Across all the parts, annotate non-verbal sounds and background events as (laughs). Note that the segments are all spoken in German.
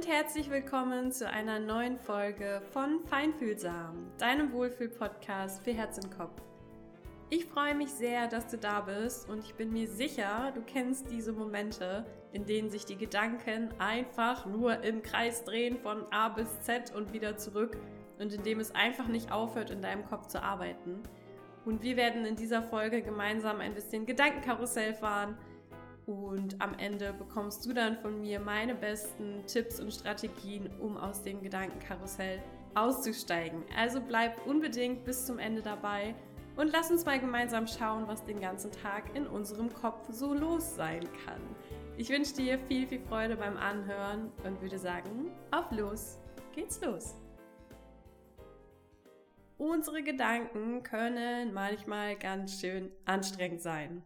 und herzlich willkommen zu einer neuen Folge von Feinfühlsam, deinem Wohlfühl-Podcast für Herz und Kopf. Ich freue mich sehr, dass du da bist und ich bin mir sicher, du kennst diese Momente, in denen sich die Gedanken einfach nur im Kreis drehen von A bis Z und wieder zurück und in dem es einfach nicht aufhört, in deinem Kopf zu arbeiten. Und wir werden in dieser Folge gemeinsam ein bisschen Gedankenkarussell fahren und am Ende bekommst du dann von mir meine besten Tipps und Strategien, um aus dem Gedankenkarussell auszusteigen. Also bleib unbedingt bis zum Ende dabei und lass uns mal gemeinsam schauen, was den ganzen Tag in unserem Kopf so los sein kann. Ich wünsche dir viel, viel Freude beim Anhören und würde sagen, auf los, geht's los. Unsere Gedanken können manchmal ganz schön anstrengend sein.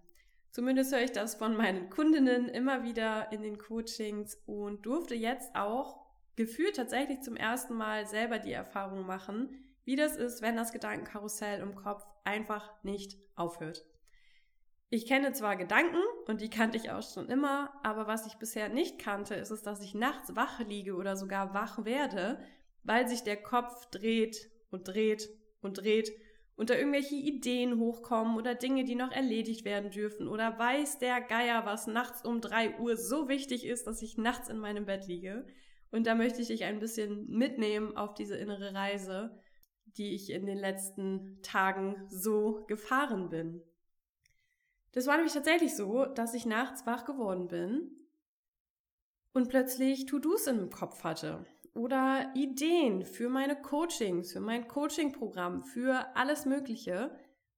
Zumindest höre ich das von meinen Kundinnen immer wieder in den Coachings und durfte jetzt auch gefühlt tatsächlich zum ersten Mal selber die Erfahrung machen, wie das ist, wenn das Gedankenkarussell im Kopf einfach nicht aufhört. Ich kenne zwar Gedanken und die kannte ich auch schon immer, aber was ich bisher nicht kannte, ist es, dass ich nachts wach liege oder sogar wach werde, weil sich der Kopf dreht und dreht und dreht und da irgendwelche Ideen hochkommen oder Dinge, die noch erledigt werden dürfen oder weiß der Geier, was nachts um drei Uhr so wichtig ist, dass ich nachts in meinem Bett liege. Und da möchte ich dich ein bisschen mitnehmen auf diese innere Reise, die ich in den letzten Tagen so gefahren bin. Das war nämlich tatsächlich so, dass ich nachts wach geworden bin und plötzlich To-Dos im Kopf hatte oder Ideen für meine Coachings, für mein Coaching-Programm, für alles Mögliche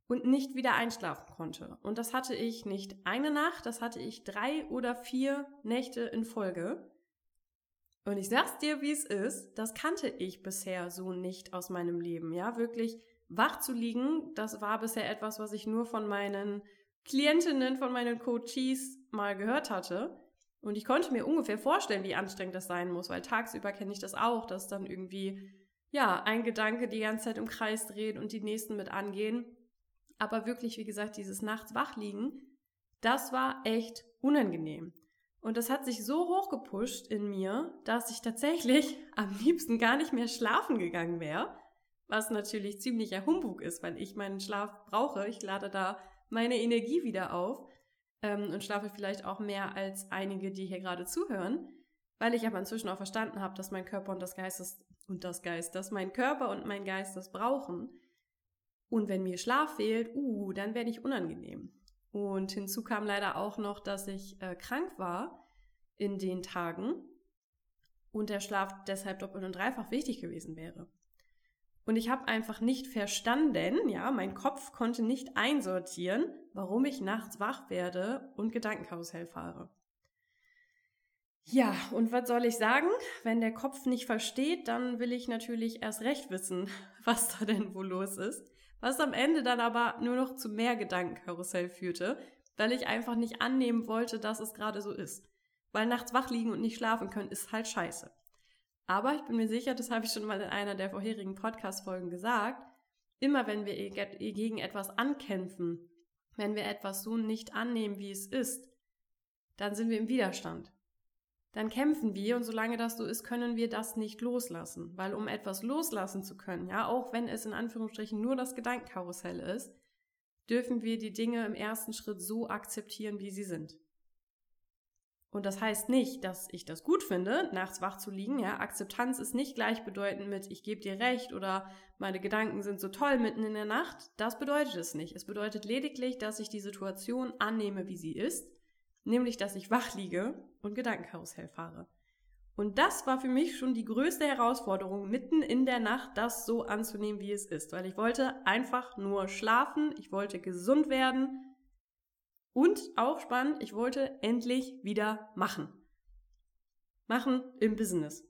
und nicht wieder einschlafen konnte. Und das hatte ich nicht eine Nacht, das hatte ich drei oder vier Nächte in Folge. Und ich sag's dir, wie es ist, das kannte ich bisher so nicht aus meinem Leben. Ja, wirklich wach zu liegen, das war bisher etwas, was ich nur von meinen Klientinnen, von meinen Coaches mal gehört hatte. Und ich konnte mir ungefähr vorstellen, wie anstrengend das sein muss, weil tagsüber kenne ich das auch, dass dann irgendwie, ja, ein Gedanke die ganze Zeit im Kreis dreht und die nächsten mit angehen. Aber wirklich, wie gesagt, dieses Nachts wachliegen, das war echt unangenehm. Und das hat sich so hochgepusht in mir, dass ich tatsächlich (laughs) am liebsten gar nicht mehr schlafen gegangen wäre. Was natürlich ziemlicher Humbug ist, weil ich meinen Schlaf brauche. Ich lade da meine Energie wieder auf ähm, und schlafe vielleicht auch mehr als einige, die hier gerade zuhören, weil ich aber inzwischen auch verstanden habe, dass mein Körper und das Geist das, und das Geist, dass mein Körper und mein Geist das brauchen. Und wenn mir Schlaf fehlt, uh, dann werde ich unangenehm. Und hinzu kam leider auch noch, dass ich äh, krank war in den Tagen und der Schlaf deshalb doppelt und dreifach wichtig gewesen wäre. Und ich habe einfach nicht verstanden, ja, mein Kopf konnte nicht einsortieren, warum ich nachts wach werde und Gedankenkarussell fahre. Ja, und was soll ich sagen? Wenn der Kopf nicht versteht, dann will ich natürlich erst recht wissen, (laughs) was da denn wohl los ist. Was am Ende dann aber nur noch zu mehr Gedankenkarussell führte, weil ich einfach nicht annehmen wollte, dass es gerade so ist. Weil nachts wach liegen und nicht schlafen können ist halt scheiße. Aber ich bin mir sicher, das habe ich schon mal in einer der vorherigen Podcast-Folgen gesagt, immer wenn wir gegen etwas ankämpfen, wenn wir etwas so nicht annehmen, wie es ist, dann sind wir im Widerstand. Dann kämpfen wir und solange das so ist, können wir das nicht loslassen. Weil um etwas loslassen zu können, ja, auch wenn es in Anführungsstrichen nur das Gedankenkarussell ist, dürfen wir die Dinge im ersten Schritt so akzeptieren, wie sie sind. Und das heißt nicht, dass ich das gut finde, nachts wach zu liegen. Ja, Akzeptanz ist nicht gleichbedeutend mit ich gebe dir recht oder meine Gedanken sind so toll mitten in der Nacht. Das bedeutet es nicht. Es bedeutet lediglich, dass ich die Situation annehme, wie sie ist, nämlich dass ich wach liege und Gedankenkarussell fahre. Und das war für mich schon die größte Herausforderung, mitten in der Nacht das so anzunehmen, wie es ist, weil ich wollte einfach nur schlafen, ich wollte gesund werden, und auch spannend, ich wollte endlich wieder machen. Machen im Business.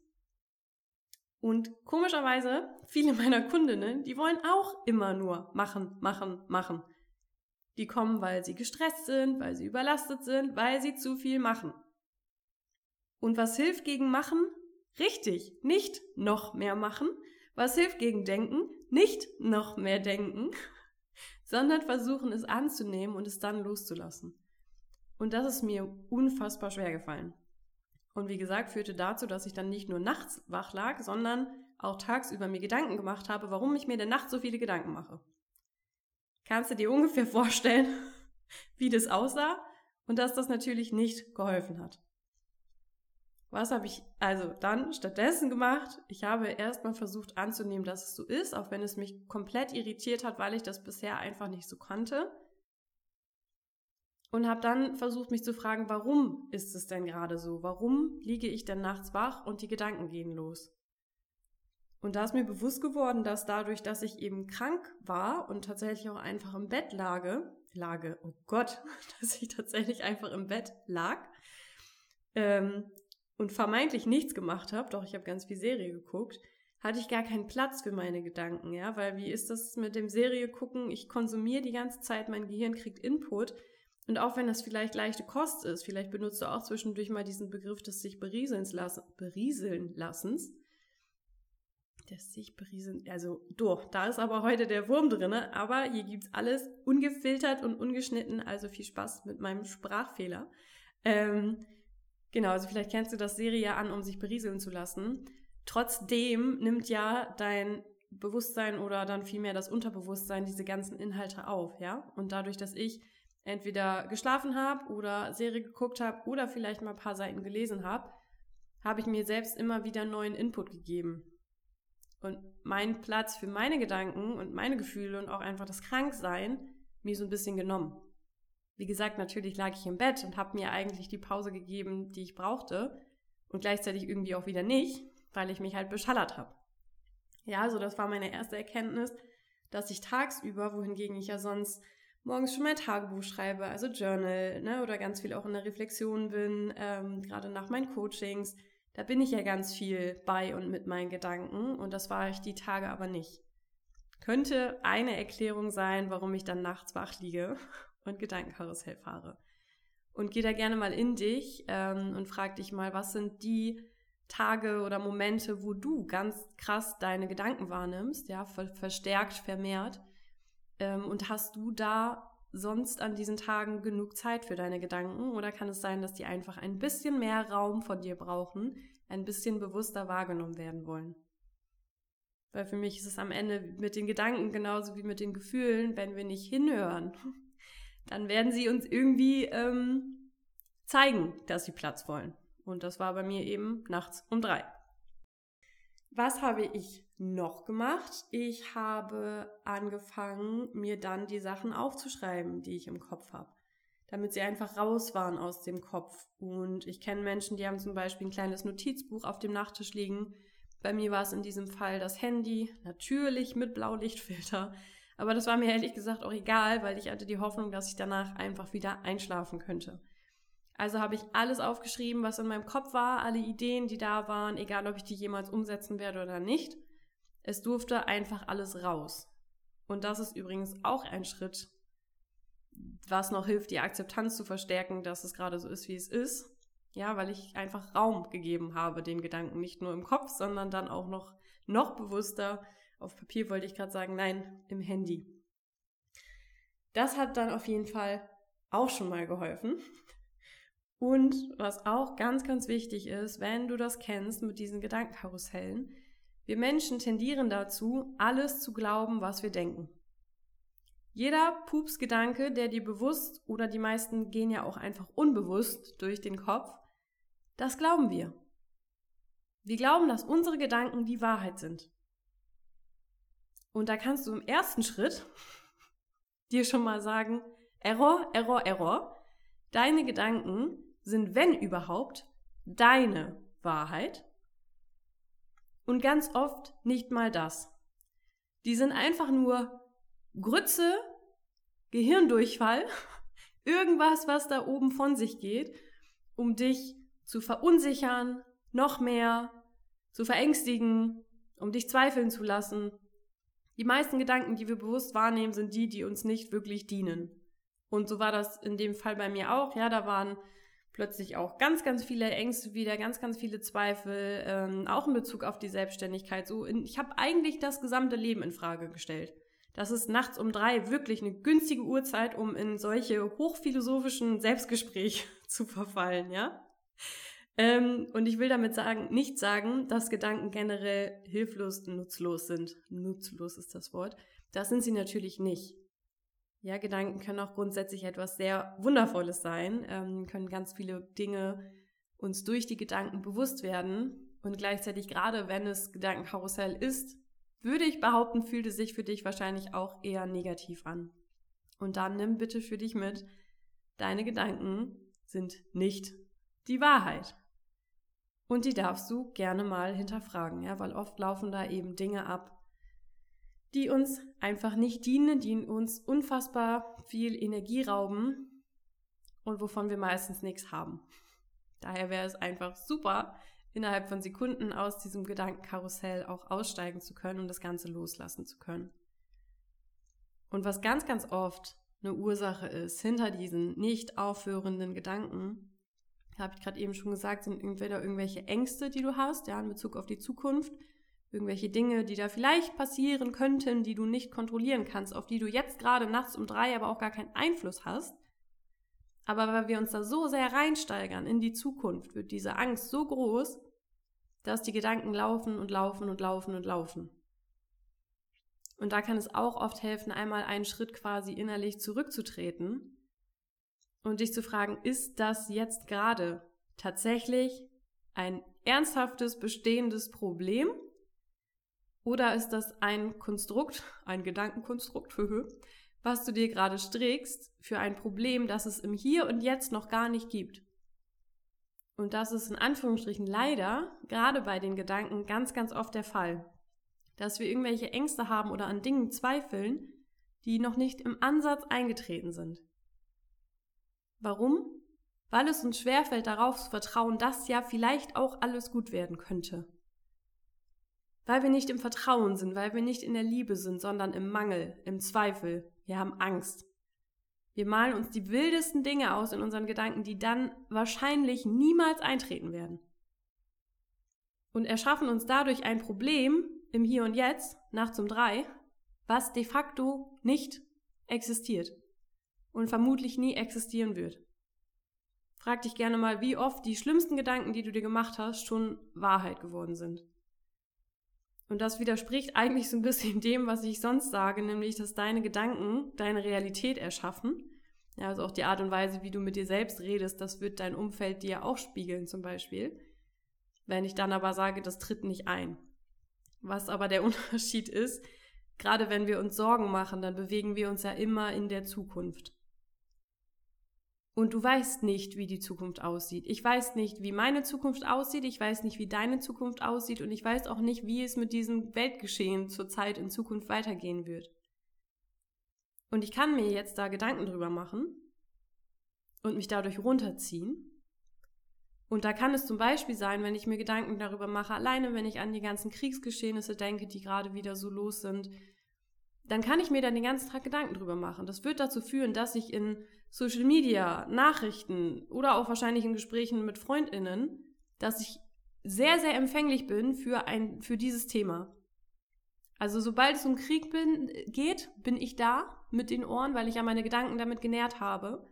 Und komischerweise, viele meiner Kundinnen, die wollen auch immer nur machen, machen, machen. Die kommen, weil sie gestresst sind, weil sie überlastet sind, weil sie zu viel machen. Und was hilft gegen machen? Richtig, nicht noch mehr machen. Was hilft gegen denken? Nicht noch mehr denken (laughs) sondern versuchen es anzunehmen und es dann loszulassen. Und das ist mir unfassbar schwer gefallen. Und wie gesagt, führte dazu, dass ich dann nicht nur nachts wach lag, sondern auch tagsüber mir Gedanken gemacht habe, warum ich mir denn nachts so viele Gedanken mache. Kannst du dir ungefähr (laughs) vorstellen, wie das aussah und dass das natürlich nicht geholfen hat. Was habe ich also dann stattdessen gemacht? Ich habe erstmal versucht anzunehmen, dass es so ist, auch wenn es mich komplett irritiert hat, weil ich das bisher einfach nicht so kannte. Und habe dann versucht, mich zu fragen, warum ist es denn gerade so? Warum liege ich denn nachts wach und die Gedanken gehen los? Und da ist mir bewusst geworden, dass dadurch, dass ich eben krank war und tatsächlich auch einfach im Bett lage, lage, oh Gott, (laughs) dass ich tatsächlich einfach im Bett lag ähm, und vermeintlich nichts gemacht habe, doch ich habe ganz viel Serie geguckt, hatte ich gar keinen Platz für meine Gedanken, ja, weil wie ist das mit dem Serie gucken? Ich konsumiere die ganze Zeit, mein Gehirn kriegt Input und auch wenn das vielleicht leichte Kost ist, vielleicht benutzt du auch zwischendurch mal diesen Begriff des sich berieseln lassen, berieseln lassens, des sich berieseln, also doch, da ist aber heute der Wurm drinne, aber hier gibt's alles ungefiltert und ungeschnitten, also viel Spaß mit meinem Sprachfehler. Ähm, genau, also vielleicht kennst du das Serie an, um sich berieseln zu lassen. Trotzdem nimmt ja dein Bewusstsein oder dann vielmehr das Unterbewusstsein diese ganzen Inhalte auf, ja? Und dadurch, dass ich entweder geschlafen habe oder Serie geguckt habe oder vielleicht mal ein paar Seiten gelesen habe, habe ich mir selbst immer wieder neuen Input gegeben. Und meinen Platz für meine Gedanken und meine Gefühle und auch einfach das Kranksein mir so ein bisschen genommen. Wie gesagt, natürlich lag ich im Bett und habe mir eigentlich die Pause gegeben, die ich brauchte und gleichzeitig irgendwie auch wieder nicht, weil ich mich halt beschallert habe. Ja, also das war meine erste Erkenntnis, dass ich tagsüber, wohingegen ich ja sonst morgens schon mein Tagebuch schreibe, also Journal, ne, oder ganz viel auch in der Reflexion bin, ähm, gerade nach meinen Coachings, da bin ich ja ganz viel bei und mit meinen Gedanken und das war ich die Tage aber nicht. Könnte eine Erklärung sein, warum ich dann nachts wach liege und Gedankenkarussell fahre. Und geh da gerne mal in dich ähm, und frag dich mal, was sind die Tage oder Momente, wo du ganz krass deine Gedanken wahrnimmst, ja, ver verstärkt, vermehrt ähm, und hast du da sonst an diesen Tagen genug Zeit für deine Gedanken? Oder kann es sein, dass die einfach ein bisschen mehr Raum von dir brauchen, ein bisschen bewusster wahrgenommen werden wollen? Weil für mich ist es am Ende mit den Gedanken genauso wie mit den Gefühlen, wenn wir nicht hinhören, dann werden sie uns irgendwie ähm, zeigen, dass sie Platz wollen. Und das war bei mir eben nachts um drei. Was habe ich noch gemacht? Ich habe angefangen, mir dann die Sachen aufzuschreiben, die ich im Kopf habe, damit sie einfach raus waren aus dem Kopf. Und ich kenne Menschen, die haben zum Beispiel ein kleines Notizbuch auf dem Nachttisch liegen. Bei mir war es in diesem Fall das Handy, natürlich mit Blaulichtfilter. Aber das war mir ehrlich gesagt auch egal, weil ich hatte die Hoffnung, dass ich danach einfach wieder einschlafen könnte. Also habe ich alles aufgeschrieben, was in meinem Kopf war, alle Ideen, die da waren, egal ob ich die jemals umsetzen werde oder nicht. Es durfte einfach alles raus. Und das ist übrigens auch ein Schritt, was noch hilft, die Akzeptanz zu verstärken, dass es gerade so ist, wie es ist. Ja, weil ich einfach Raum gegeben habe, den Gedanken nicht nur im Kopf, sondern dann auch noch, noch bewusster, auf Papier wollte ich gerade sagen, nein, im Handy. Das hat dann auf jeden Fall auch schon mal geholfen. Und was auch ganz, ganz wichtig ist, wenn du das kennst mit diesen Gedankenkarussellen, wir Menschen tendieren dazu, alles zu glauben, was wir denken. Jeder Pupsgedanke, der dir bewusst oder die meisten gehen ja auch einfach unbewusst durch den Kopf, das glauben wir. Wir glauben, dass unsere Gedanken die Wahrheit sind. Und da kannst du im ersten Schritt dir schon mal sagen, Error, Error, Error. Deine Gedanken sind, wenn überhaupt, deine Wahrheit und ganz oft nicht mal das. Die sind einfach nur Grütze, Gehirndurchfall, (laughs) irgendwas, was da oben von sich geht, um dich zu verunsichern, noch mehr zu verängstigen, um dich zweifeln zu lassen. Die meisten Gedanken, die wir bewusst wahrnehmen, sind die, die uns nicht wirklich dienen. Und so war das in dem Fall bei mir auch. Ja, da waren plötzlich auch ganz, ganz viele Ängste wieder, ganz, ganz viele Zweifel, ähm, auch in Bezug auf die Selbstständigkeit. So, in, ich habe eigentlich das gesamte Leben in Frage gestellt. Das ist nachts um drei wirklich eine günstige Uhrzeit, um in solche hochphilosophischen Selbstgespräche (laughs) zu verfallen, ja. Ähm, und ich will damit sagen, nicht sagen, dass Gedanken generell hilflos, nutzlos sind. Nutzlos ist das Wort. Das sind sie natürlich nicht. Ja, Gedanken können auch grundsätzlich etwas sehr Wundervolles sein, ähm, können ganz viele Dinge uns durch die Gedanken bewusst werden. Und gleichzeitig, gerade wenn es Gedankenkarussell ist, würde ich behaupten, fühlt es sich für dich wahrscheinlich auch eher negativ an. Und dann nimm bitte für dich mit, deine Gedanken sind nicht die Wahrheit. Und die darfst du gerne mal hinterfragen, ja, weil oft laufen da eben Dinge ab, die uns einfach nicht dienen, die uns unfassbar viel Energie rauben und wovon wir meistens nichts haben. Daher wäre es einfach super, innerhalb von Sekunden aus diesem Gedankenkarussell auch aussteigen zu können und das Ganze loslassen zu können. Und was ganz, ganz oft eine Ursache ist hinter diesen nicht aufhörenden Gedanken, habe ich gerade eben schon gesagt, sind entweder irgendwelche Ängste, die du hast, ja, in Bezug auf die Zukunft, irgendwelche Dinge, die da vielleicht passieren könnten, die du nicht kontrollieren kannst, auf die du jetzt gerade nachts um drei aber auch gar keinen Einfluss hast. Aber weil wir uns da so sehr reinsteigern in die Zukunft, wird diese Angst so groß, dass die Gedanken laufen und laufen und laufen und laufen. Und da kann es auch oft helfen, einmal einen Schritt quasi innerlich zurückzutreten und dich zu fragen, ist das jetzt gerade tatsächlich ein ernsthaftes, bestehendes Problem? Oder ist das ein Konstrukt, ein Gedankenkonstrukt, (laughs) was du dir gerade strickst für ein Problem, das es im Hier und Jetzt noch gar nicht gibt? Und das ist in Anführungsstrichen leider gerade bei den Gedanken ganz, ganz oft der Fall, dass wir irgendwelche Ängste haben oder an Dingen zweifeln, die noch nicht im Ansatz eingetreten sind. Warum? Weil es uns schwerfällt, darauf zu vertrauen, dass ja vielleicht auch alles gut werden könnte. Weil wir nicht im Vertrauen sind, weil wir nicht in der Liebe sind, sondern im Mangel, im Zweifel. Wir haben Angst. Wir malen uns die wildesten Dinge aus in unseren Gedanken, die dann wahrscheinlich niemals eintreten werden. Und erschaffen uns dadurch ein Problem im Hier und Jetzt, nachts um drei, was de facto nicht existiert und vermutlich nie existieren wird. Frag dich gerne mal, wie oft die schlimmsten Gedanken, die du dir gemacht hast, schon Wahrheit geworden sind. Und das widerspricht eigentlich so ein bisschen (laughs) dem, was ich sonst sage, nämlich, dass deine Gedanken deine Realität erschaffen. Ja, also auch die Art und Weise, wie du mit dir selbst redest, das wird dein Umfeld dir auch spiegeln, zum Beispiel. Wenn ich dann aber sage, das tritt nicht ein. Was aber der (laughs) Unterschied ist, gerade wenn wir uns Sorgen machen, dann bewegen wir uns ja immer in der Zukunft. Und du weißt nicht, wie die Zukunft aussieht. Ich weiß nicht, wie meine Zukunft aussieht. Ich weiß nicht, wie deine Zukunft aussieht. Und ich weiß auch nicht, wie es mit diesem Weltgeschehen zurzeit in Zukunft weitergehen wird. Und ich kann mir jetzt da Gedanken drüber machen und mich dadurch runterziehen. Und da kann es zum Beispiel sein, wenn ich mir Gedanken darüber mache, alleine wenn ich an die ganzen Kriegsgeschehnisse denke, die gerade wieder so los sind, dann kann ich mir dann den ganzen Tag Gedanken drüber machen. Das wird dazu führen, dass ich in Social Media, Nachrichten oder auch wahrscheinlich in Gesprächen mit FreundInnen, dass ich sehr, sehr empfänglich bin für ein, für dieses Thema. Also sobald es um Krieg bin, geht, bin ich da mit den Ohren, weil ich ja meine Gedanken damit genährt habe.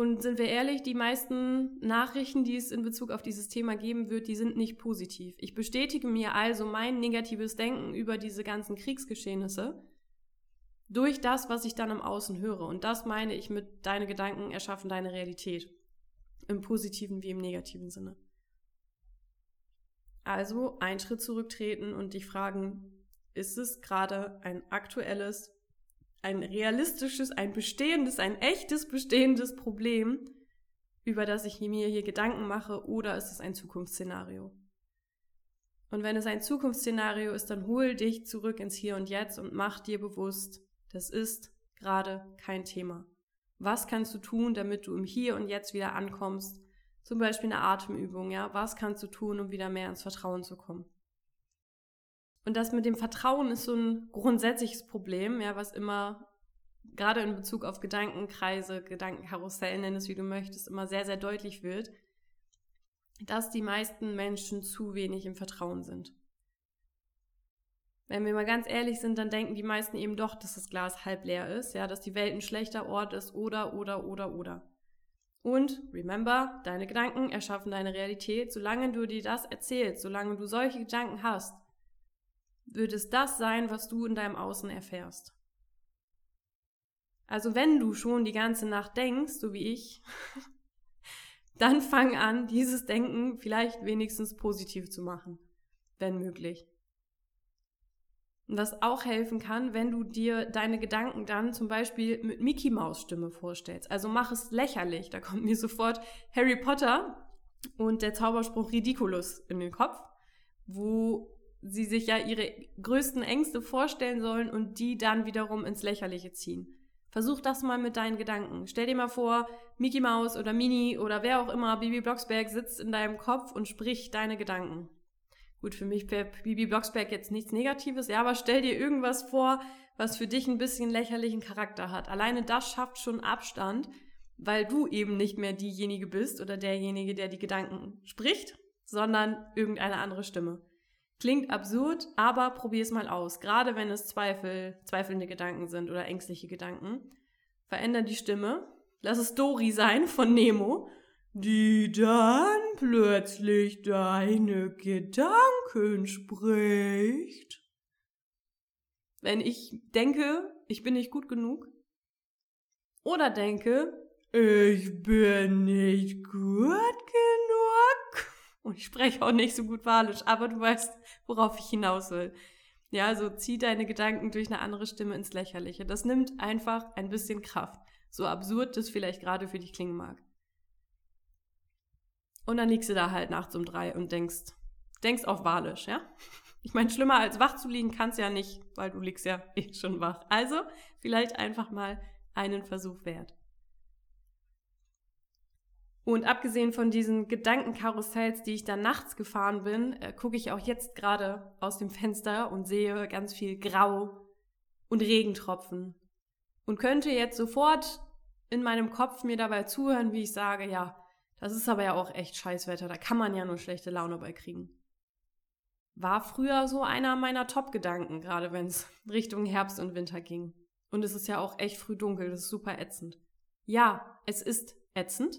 Und sind wir ehrlich, die meisten Nachrichten, die es in Bezug auf dieses Thema geben wird, die sind nicht positiv. Ich bestätige mir also mein negatives Denken über diese ganzen Kriegsgeschehnisse durch das, was ich dann im Außen höre. Und das meine ich mit deine Gedanken erschaffen deine Realität. Im positiven wie im negativen Sinne. Also einen Schritt zurücktreten und dich fragen, ist es gerade ein aktuelles, ein realistisches, ein bestehendes, ein echtes bestehendes Problem, über das ich mir hier Gedanken mache, oder ist es ein Zukunftsszenario? Und wenn es ein Zukunftsszenario ist, dann hol dich zurück ins Hier und Jetzt und mach dir bewusst, das ist gerade kein Thema. Was kannst du tun, damit du im Hier und Jetzt wieder ankommst? Zum Beispiel eine Atemübung, ja. Was kannst du tun, um wieder mehr ins Vertrauen zu kommen? Und das mit dem Vertrauen ist so ein grundsätzliches Problem, ja, was immer gerade in Bezug auf Gedankenkreise, Gedankenkarussell, nenn es wie du möchtest, immer sehr, sehr deutlich wird, dass die meisten Menschen zu wenig im Vertrauen sind. Wenn wir mal ganz ehrlich sind, dann denken die meisten eben doch, dass das Glas halb leer ist, ja, dass die Welt ein schlechter Ort ist oder, oder, oder, oder. Und remember, deine Gedanken erschaffen deine Realität. Solange du dir das erzählst, solange du solche Gedanken hast, wird es das sein, was du in deinem Außen erfährst. Also wenn du schon die ganze Nacht denkst, so wie ich, (laughs) dann fang an, dieses Denken vielleicht wenigstens positiv zu machen, wenn möglich. Und was auch helfen kann, wenn du dir deine Gedanken dann zum Beispiel mit Mickey Maus Stimme vorstellst. Also mach es lächerlich. Da kommt mir sofort Harry Potter und der Zauberspruch Ridiculous in den Kopf, wo sie sich ja ihre größten Ängste vorstellen sollen und die dann wiederum ins Lächerliche ziehen. Versuch das mal mit deinen Gedanken. Stell dir mal vor, Mickey Mouse oder Minnie oder wer auch immer, Bibi Blocksberg sitzt in deinem Kopf und spricht deine Gedanken. Gut, für mich wäre Bibi Blocksberg jetzt nichts Negatives, ja, aber stell dir irgendwas vor, was für dich ein bisschen lächerlichen Charakter hat. Alleine das schafft schon Abstand, weil du eben nicht mehr diejenige bist oder derjenige, der die Gedanken spricht, sondern irgendeine andere Stimme. Klingt absurd, aber probier es mal aus. Gerade wenn es Zweifel, zweifelnde Gedanken sind oder ängstliche Gedanken. Veränder die Stimme. Lass es Dory sein von Nemo die dann plötzlich deine Gedanken spricht. Wenn ich denke, ich bin nicht gut genug. Oder denke, ich bin nicht gut genug. Und ich spreche auch nicht so gut Walisch, aber du weißt, worauf ich hinaus will. Ja, also zieh deine Gedanken durch eine andere Stimme ins Lächerliche. Das nimmt einfach ein bisschen Kraft. So absurd das vielleicht gerade für dich klingen mag. Und dann liegst du da halt nachts um drei und denkst, denkst auf Walisch, ja? Ich meine, schlimmer als wach zu liegen kannst ja nicht, weil du liegst ja eh schon wach. Also vielleicht einfach mal einen Versuch wert. Und abgesehen von diesen Gedankenkarussells, die ich dann nachts gefahren bin, äh, gucke ich auch jetzt gerade aus dem Fenster und sehe ganz viel Grau und Regentropfen. Und könnte jetzt sofort in meinem Kopf mir dabei zuhören, wie ich sage, ja, das ist aber ja auch echt Scheißwetter, da kann man ja nur schlechte Laune bei kriegen. War früher so einer meiner Top-Gedanken, gerade wenn es (laughs) Richtung Herbst und Winter ging. Und es ist ja auch echt früh dunkel, das ist super ätzend. Ja, es ist ätzend.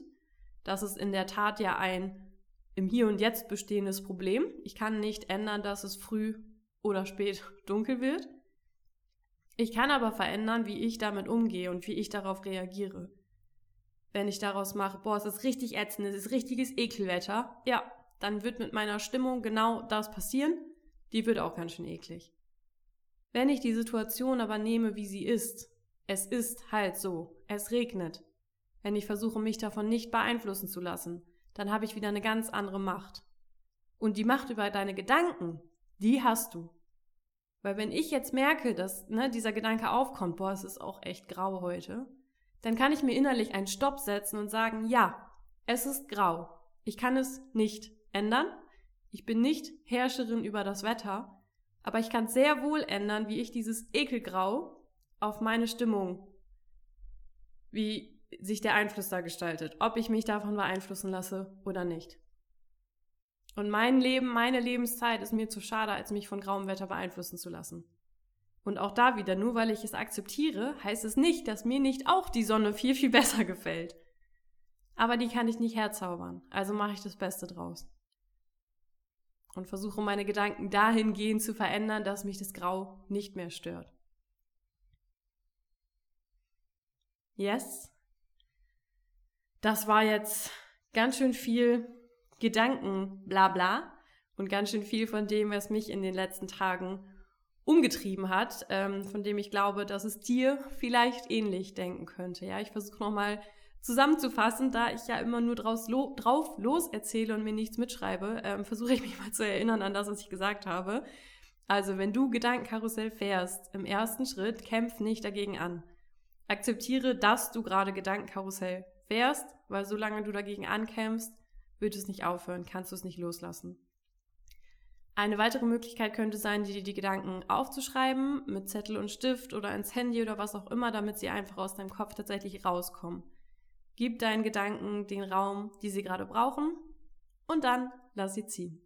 Das ist in der Tat ja ein im Hier und Jetzt bestehendes Problem. Ich kann nicht ändern, dass es früh oder spät (laughs) dunkel wird. Ich kann aber verändern, wie ich damit umgehe und wie ich darauf reagiere wenn ich daraus mache, boah, es ist richtig ätzend, es ist richtiges Ekelwetter, ja, dann wird mit meiner Stimmung genau das passieren. Die wird auch ganz schön eklig. Wenn ich die Situation aber nehme, wie sie ist, es ist halt so, es regnet. Wenn ich versuche, mich davon nicht beeinflussen zu lassen, dann habe ich wieder eine ganz andere Macht. Und die Macht über deine Gedanken, die hast du. Weil wenn ich jetzt merke, dass ne, dieser Gedanke aufkommt, boah, es ist auch echt grau heute, dann kann ich mir innerlich einen Stopp setzen und sagen, ja, es ist grau. Ich kann es nicht ändern. Ich bin nicht Herrscherin über das Wetter, aber ich kann sehr wohl ändern, wie ich dieses Ekelgrau auf meine Stimmung, wie sich der Einfluss da gestaltet, ob ich mich davon beeinflussen lasse oder nicht. Und mein Leben, meine Lebenszeit ist mir zu schade, als mich von grauem Wetter beeinflussen zu lassen. Und auch da wieder, nur weil ich es akzeptiere, heißt es nicht, dass mir nicht auch die Sonne viel, viel besser gefällt. Aber die kann ich nicht herzaubern, also mache ich das Beste draus. Und versuche meine Gedanken dahingehend zu verändern, dass mich das Grau nicht mehr stört. Yes. Das war jetzt ganz schön viel Gedanken, bla bla, und ganz schön viel von dem, was mich in den letzten Tagen umgetrieben hat, ähm, von dem ich glaube, dass es dir vielleicht ähnlich denken könnte. Ja, ich versuche nochmal zusammenzufassen, da ich ja immer nur draus lo drauf los erzähle und mir nichts mitschreibe, ähm, versuche ich mich mal zu erinnern an das, was ich gesagt habe. Also, wenn du Gedankenkarussell fährst, im ersten Schritt kämpf nicht dagegen an. Akzeptiere, dass du gerade Gedankenkarussell fährst, weil solange du dagegen ankämpfst, wird es nicht aufhören, kannst du es nicht loslassen. Eine weitere Möglichkeit könnte sein, dir die Gedanken aufzuschreiben mit Zettel und Stift oder ins Handy oder was auch immer, damit sie einfach aus deinem Kopf tatsächlich rauskommen. Gib deinen Gedanken den Raum, die sie gerade brauchen und dann lass sie ziehen.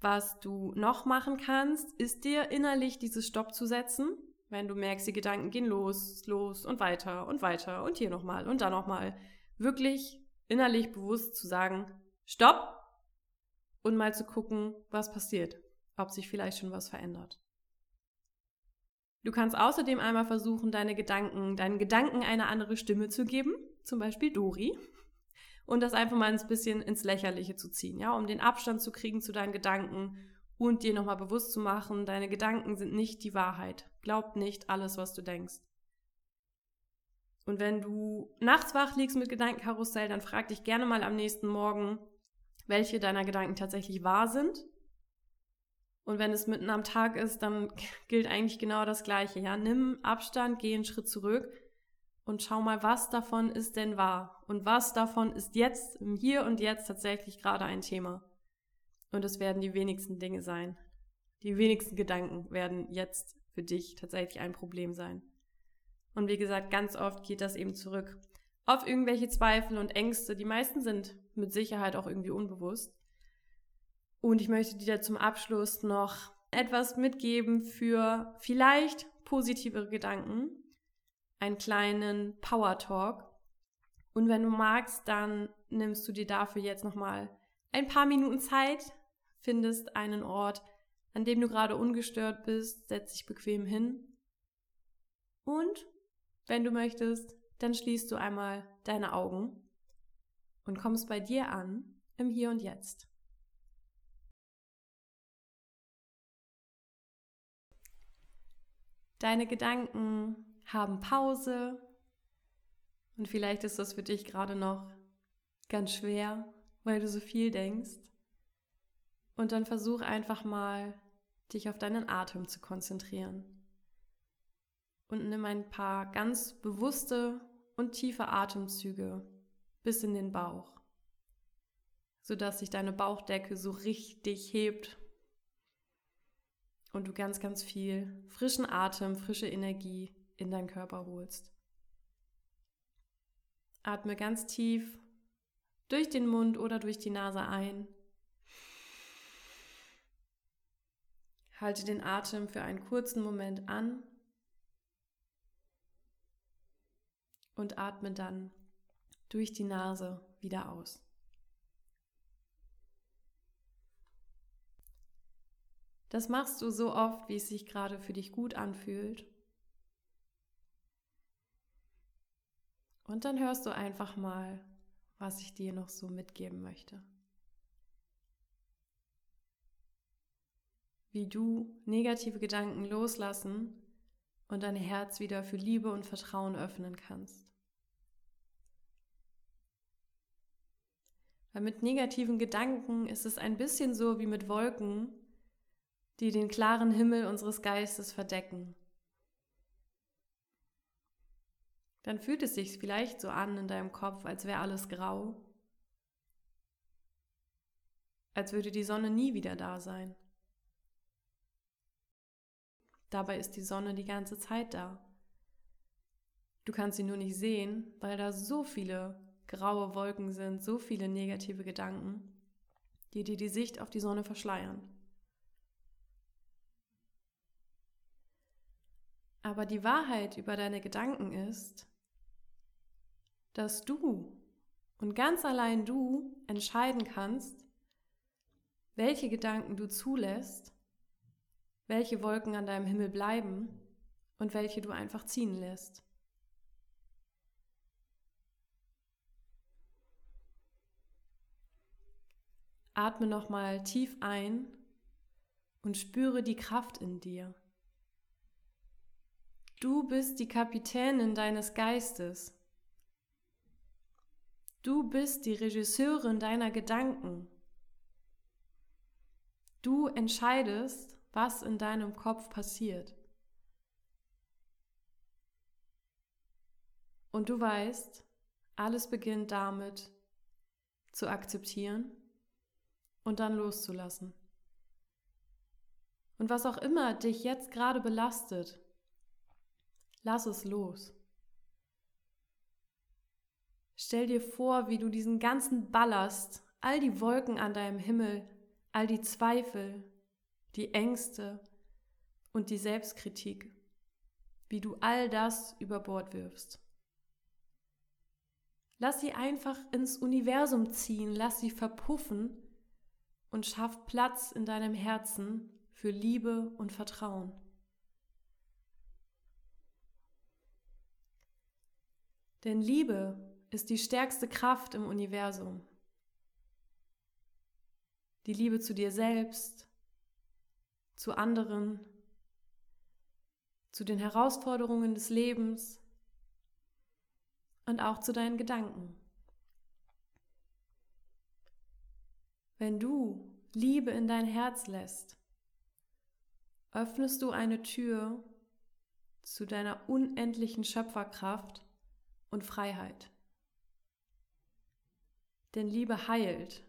Was du noch machen kannst, ist dir innerlich dieses Stopp zu setzen, wenn du merkst, die Gedanken gehen los, los und weiter und weiter und hier nochmal und da nochmal. wirklich innerlich bewusst zu sagen, stopp und mal zu gucken, was passiert, ob sich vielleicht schon was verändert. Du kannst außerdem einmal versuchen, deine Gedanken, deinen Gedanken eine andere Stimme zu geben, zum Beispiel Dori, und das einfach mal ein bisschen ins Lächerliche zu ziehen, ja, um den Abstand zu kriegen zu deinen Gedanken und dir nochmal bewusst zu machen, deine Gedanken sind nicht die Wahrheit. Glaub nicht alles, was du denkst. Und wenn du nachts wach liegst mit Gedankenkarussell, dann frag dich gerne mal am nächsten Morgen, welche deiner Gedanken tatsächlich wahr sind. Und wenn es mitten am Tag ist, dann (laughs) gilt eigentlich genau das Gleiche. Ja, nimm Abstand, geh einen Schritt zurück und schau mal, was davon ist denn wahr und was davon ist jetzt, Hier und Jetzt tatsächlich gerade ein Thema. Und es werden die wenigsten Dinge sein. Die wenigsten Gedanken werden jetzt für dich tatsächlich ein Problem sein. Und wie gesagt, ganz oft geht das eben zurück auf irgendwelche Zweifel und Ängste. Die meisten sind mit Sicherheit auch irgendwie unbewusst. Und ich möchte dir zum Abschluss noch etwas mitgeben für vielleicht positivere Gedanken. Einen kleinen Power Talk. Und wenn du magst, dann nimmst du dir dafür jetzt nochmal ein paar Minuten Zeit, findest einen Ort, an dem du gerade ungestört bist, setz dich bequem hin. Und wenn du möchtest, dann schließt du einmal deine Augen und kommst bei dir an im Hier und Jetzt. Deine Gedanken haben Pause und vielleicht ist das für dich gerade noch ganz schwer, weil du so viel denkst. Und dann versuch einfach mal, dich auf deinen Atem zu konzentrieren. Und nimm ein paar ganz bewusste und tiefe Atemzüge bis in den Bauch, sodass sich deine Bauchdecke so richtig hebt und du ganz, ganz viel frischen Atem, frische Energie in deinen Körper holst. Atme ganz tief durch den Mund oder durch die Nase ein. Halte den Atem für einen kurzen Moment an und atme dann durch die Nase wieder aus. Das machst du so oft, wie es sich gerade für dich gut anfühlt. Und dann hörst du einfach mal, was ich dir noch so mitgeben möchte. Wie du negative Gedanken loslassen und dein Herz wieder für Liebe und Vertrauen öffnen kannst. Weil mit negativen Gedanken ist es ein bisschen so wie mit Wolken, die den klaren Himmel unseres Geistes verdecken. Dann fühlt es sich vielleicht so an in deinem Kopf, als wäre alles grau, als würde die Sonne nie wieder da sein. Dabei ist die Sonne die ganze Zeit da. Du kannst sie nur nicht sehen, weil da so viele graue Wolken sind, so viele negative Gedanken, die dir die Sicht auf die Sonne verschleiern. Aber die Wahrheit über deine Gedanken ist, dass du und ganz allein du entscheiden kannst, welche Gedanken du zulässt, welche Wolken an deinem Himmel bleiben und welche du einfach ziehen lässt. Atme nochmal tief ein und spüre die Kraft in dir. Du bist die Kapitänin deines Geistes. Du bist die Regisseurin deiner Gedanken. Du entscheidest, was in deinem Kopf passiert. Und du weißt, alles beginnt damit zu akzeptieren und dann loszulassen. Und was auch immer dich jetzt gerade belastet, lass es los. Stell dir vor, wie du diesen ganzen Ballast, all die Wolken an deinem Himmel, all die Zweifel, die Ängste und die Selbstkritik, wie du all das über Bord wirfst. Lass sie einfach ins Universum ziehen, lass sie verpuffen und schaff Platz in deinem Herzen für Liebe und Vertrauen. Denn Liebe ist die stärkste Kraft im Universum. Die Liebe zu dir selbst, zu anderen, zu den Herausforderungen des Lebens und auch zu deinen Gedanken. Wenn du Liebe in dein Herz lässt, öffnest du eine Tür zu deiner unendlichen Schöpferkraft und Freiheit. Denn Liebe heilt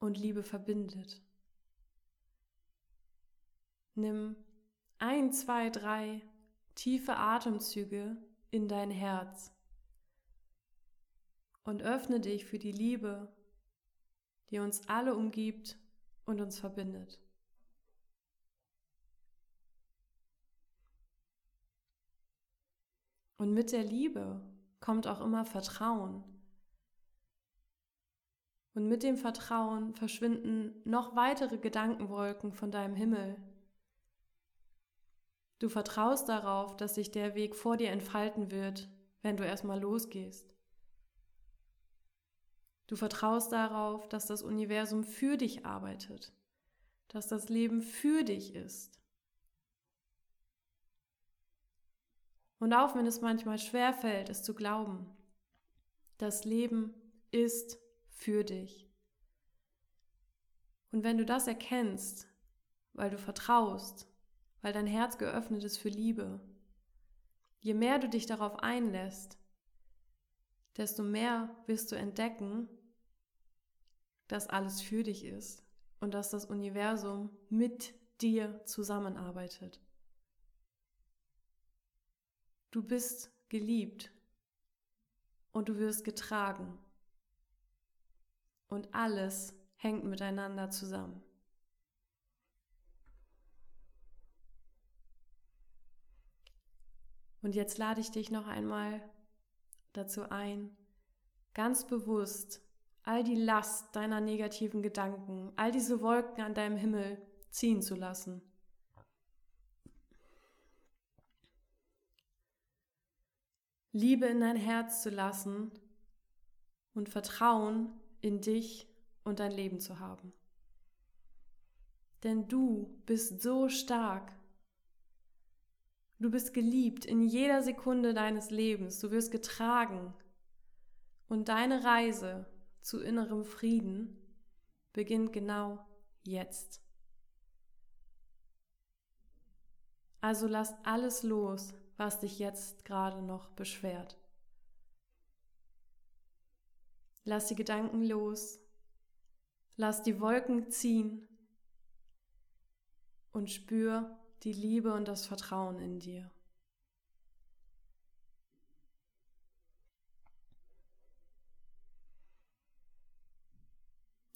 und Liebe verbindet. Nimm ein, zwei, drei tiefe Atemzüge in dein Herz und öffne dich für die Liebe, die uns alle umgibt und uns verbindet. Und mit der Liebe kommt auch immer Vertrauen. Und mit dem Vertrauen verschwinden noch weitere Gedankenwolken von deinem Himmel. Du vertraust darauf, dass sich der Weg vor dir entfalten wird, wenn du erstmal losgehst. Du vertraust darauf, dass das Universum für dich arbeitet, dass das Leben für dich ist. Und auch wenn es manchmal schwer fällt, es zu glauben, das Leben ist für dich. Und wenn du das erkennst, weil du vertraust, weil dein Herz geöffnet ist für Liebe, je mehr du dich darauf einlässt, desto mehr wirst du entdecken, dass alles für dich ist und dass das Universum mit dir zusammenarbeitet. Du bist geliebt und du wirst getragen. Und alles hängt miteinander zusammen. Und jetzt lade ich dich noch einmal dazu ein, ganz bewusst all die Last deiner negativen Gedanken, all diese Wolken an deinem Himmel ziehen zu lassen. Liebe in dein Herz zu lassen und Vertrauen in dich und dein Leben zu haben. Denn du bist so stark. Du bist geliebt in jeder Sekunde deines Lebens. Du wirst getragen. Und deine Reise zu innerem Frieden beginnt genau jetzt. Also lass alles los, was dich jetzt gerade noch beschwert. Lass die Gedanken los, lass die Wolken ziehen und spür die Liebe und das Vertrauen in dir.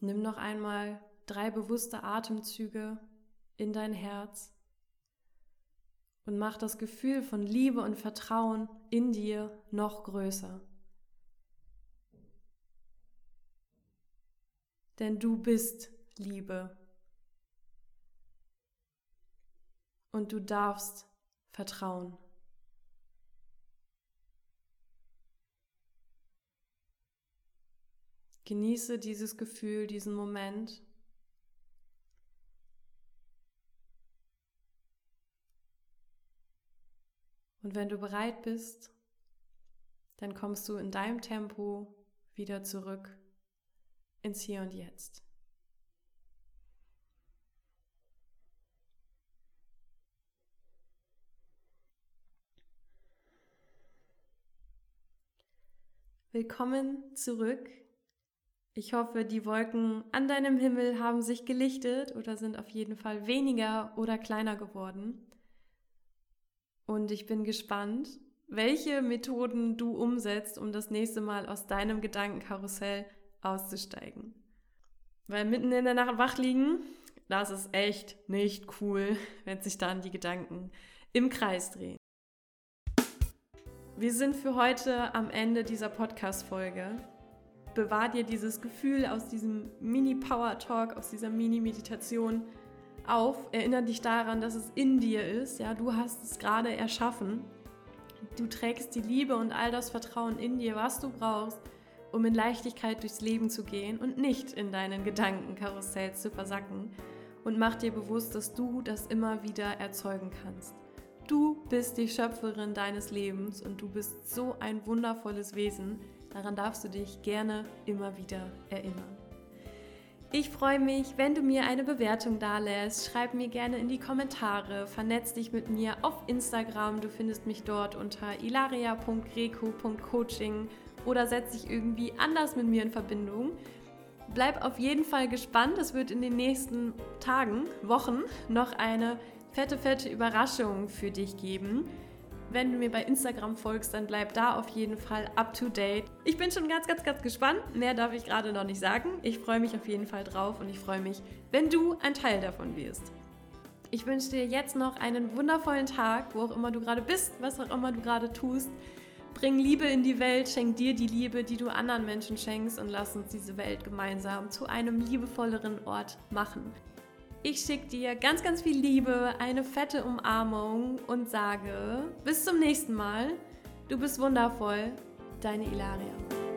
Nimm noch einmal drei bewusste Atemzüge in dein Herz und mach das Gefühl von Liebe und Vertrauen in dir noch größer. Denn du bist Liebe. Und du darfst vertrauen. Genieße dieses Gefühl, diesen Moment. Und wenn du bereit bist, dann kommst du in deinem Tempo wieder zurück ins Hier und Jetzt. Willkommen zurück. Ich hoffe, die Wolken an deinem Himmel haben sich gelichtet oder sind auf jeden Fall weniger oder kleiner geworden. Und ich bin gespannt, welche Methoden du umsetzt, um das nächste Mal aus deinem Gedankenkarussell auszusteigen. Weil mitten in der Nacht wach liegen, das ist echt nicht cool, (laughs) wenn sich dann die Gedanken im Kreis drehen. Wir sind für heute am Ende dieser Podcast-Folge. Bewahr dir dieses Gefühl aus diesem Mini-Power-Talk, aus dieser Mini-Meditation auf. Erinnere dich daran, dass es in dir ist. Ja, du hast es gerade erschaffen. Du trägst die Liebe und all das Vertrauen in dir, was du brauchst, um in Leichtigkeit durchs Leben zu gehen und nicht in deinen Gedankenkarussells zu versacken. Und mach dir bewusst, dass du das immer wieder erzeugen kannst. Du bist die Schöpferin deines Lebens und du bist so ein wundervolles Wesen. Daran darfst du dich gerne immer wieder erinnern. Ich freue mich, wenn du mir eine Bewertung dalässt. Schreib mir gerne in die Kommentare, vernetz dich mit mir auf Instagram. Du findest mich dort unter ilaria.greco.coaching oder setz dich irgendwie anders mit mir in Verbindung. Bleib auf jeden Fall gespannt. Es wird in den nächsten Tagen, Wochen noch eine fette, fette Überraschung für dich geben. Wenn du mir bei Instagram folgst, dann bleib da auf jeden Fall up to date. Ich bin schon ganz, ganz, ganz gespannt. Mehr darf ich gerade noch nicht sagen. Ich freue mich auf jeden Fall drauf und ich freue mich, wenn du ein Teil davon wirst. Ich wünsche dir jetzt noch einen wundervollen Tag, wo auch immer du gerade bist, was auch immer du gerade tust. Bring Liebe in die Welt, schenk dir die Liebe, die du anderen Menschen schenkst und lass uns diese Welt gemeinsam zu einem liebevolleren Ort machen. Ich schicke dir ganz, ganz viel Liebe, eine fette Umarmung und sage bis zum nächsten Mal. Du bist wundervoll, deine Ilaria.